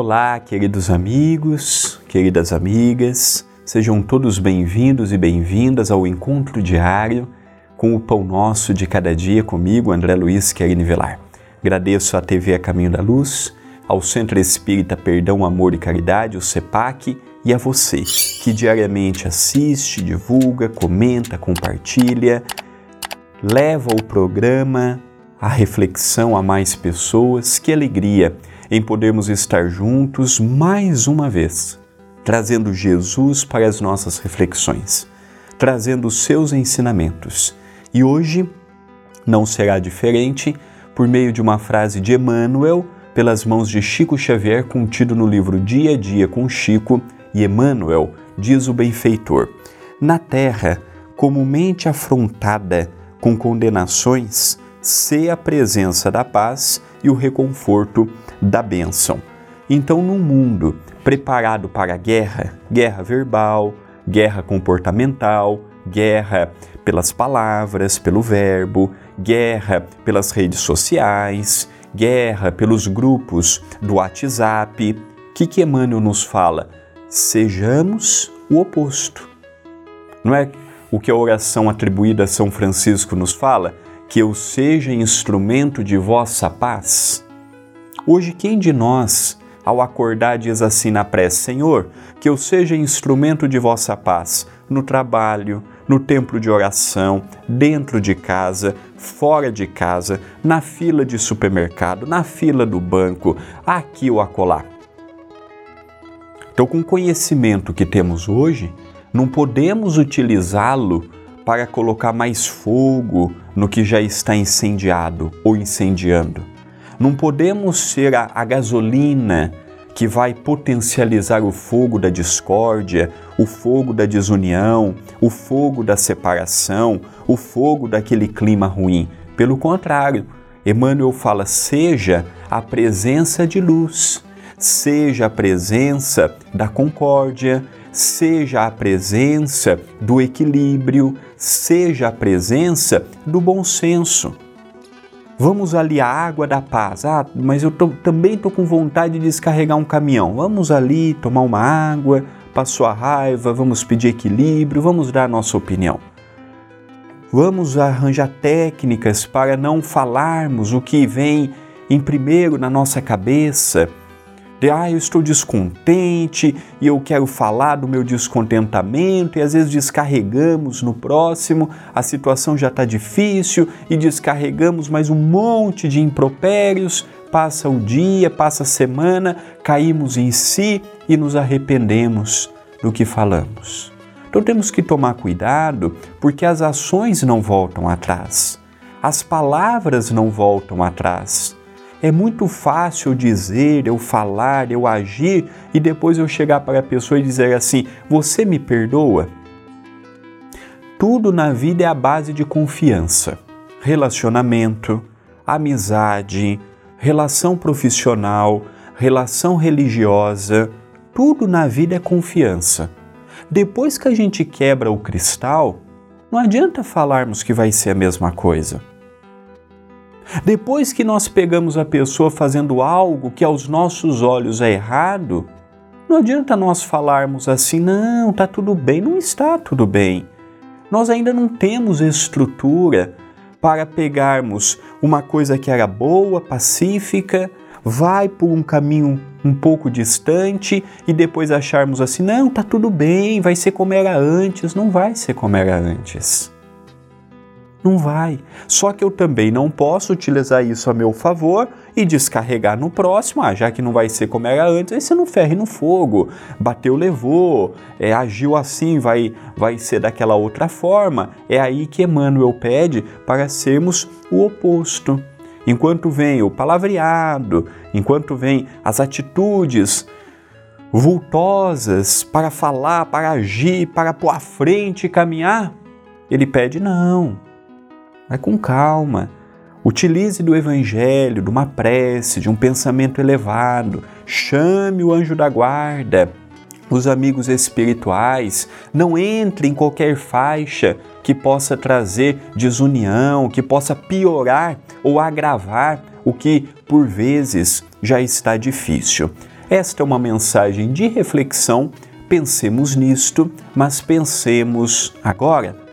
Olá, queridos amigos, queridas amigas, sejam todos bem-vindos e bem-vindas ao encontro diário com o Pão Nosso de Cada Dia comigo, André Luiz Querini Velar. Agradeço à TV A Caminho da Luz, ao Centro Espírita Perdão, Amor e Caridade, o CEPAC, e a você que diariamente assiste, divulga, comenta, compartilha, leva o programa, a reflexão a mais pessoas. Que alegria! Em podermos estar juntos mais uma vez, trazendo Jesus para as nossas reflexões, trazendo os seus ensinamentos. E hoje não será diferente por meio de uma frase de Emmanuel, pelas mãos de Chico Xavier, contido no livro Dia a Dia com Chico e Emmanuel, diz o benfeitor: Na terra, comumente afrontada com condenações, se a presença da paz e o reconforto da bênção. Então, num mundo preparado para a guerra, guerra verbal, guerra comportamental, guerra pelas palavras, pelo verbo, guerra pelas redes sociais, guerra pelos grupos do WhatsApp, o que, que Emmanuel nos fala? Sejamos o oposto. Não é o que a oração atribuída a São Francisco nos fala? Que eu seja instrumento de vossa paz? Hoje, quem de nós, ao acordar, diz assim na prece: Senhor, que eu seja instrumento de vossa paz no trabalho, no templo de oração, dentro de casa, fora de casa, na fila de supermercado, na fila do banco, aqui ou acolá. Então, com o conhecimento que temos hoje, não podemos utilizá-lo para colocar mais fogo no que já está incendiado ou incendiando. Não podemos ser a, a gasolina que vai potencializar o fogo da discórdia, o fogo da desunião, o fogo da separação, o fogo daquele clima ruim. Pelo contrário, Emmanuel fala: seja a presença de luz, seja a presença da concórdia, seja a presença do equilíbrio, seja a presença do bom senso. Vamos ali a água da paz. Ah, mas eu tô, também estou com vontade de descarregar um caminhão. Vamos ali tomar uma água, passou a raiva, vamos pedir equilíbrio, vamos dar a nossa opinião. Vamos arranjar técnicas para não falarmos o que vem em primeiro na nossa cabeça de ah, eu estou descontente e eu quero falar do meu descontentamento, e às vezes descarregamos no próximo, a situação já está difícil e descarregamos mais um monte de impropérios. Passa o dia, passa a semana, caímos em si e nos arrependemos do que falamos. Então temos que tomar cuidado porque as ações não voltam atrás, as palavras não voltam atrás. É muito fácil dizer, eu falar, eu agir e depois eu chegar para a pessoa e dizer assim: Você me perdoa? Tudo na vida é a base de confiança, relacionamento, amizade, relação profissional, relação religiosa. Tudo na vida é confiança. Depois que a gente quebra o cristal, não adianta falarmos que vai ser a mesma coisa. Depois que nós pegamos a pessoa fazendo algo que aos nossos olhos é errado, não adianta nós falarmos assim, não, tá tudo bem, não está tudo bem. Nós ainda não temos estrutura para pegarmos uma coisa que era boa, pacífica, vai por um caminho um pouco distante e depois acharmos assim, não, tá tudo bem, vai ser como era antes, não vai ser como era antes. Não vai. Só que eu também não posso utilizar isso a meu favor e descarregar no próximo. Ah, já que não vai ser como era antes, aí você não ferre no fogo. Bateu, levou. É, agiu assim, vai, vai ser daquela outra forma. É aí que Emmanuel pede para sermos o oposto. Enquanto vem o palavreado, enquanto vem as atitudes vultosas para falar, para agir, para pôr à frente e caminhar, ele pede não Vai com calma. Utilize do Evangelho, de uma prece, de um pensamento elevado. Chame o anjo da guarda, os amigos espirituais. Não entre em qualquer faixa que possa trazer desunião, que possa piorar ou agravar o que por vezes já está difícil. Esta é uma mensagem de reflexão. Pensemos nisto, mas pensemos agora.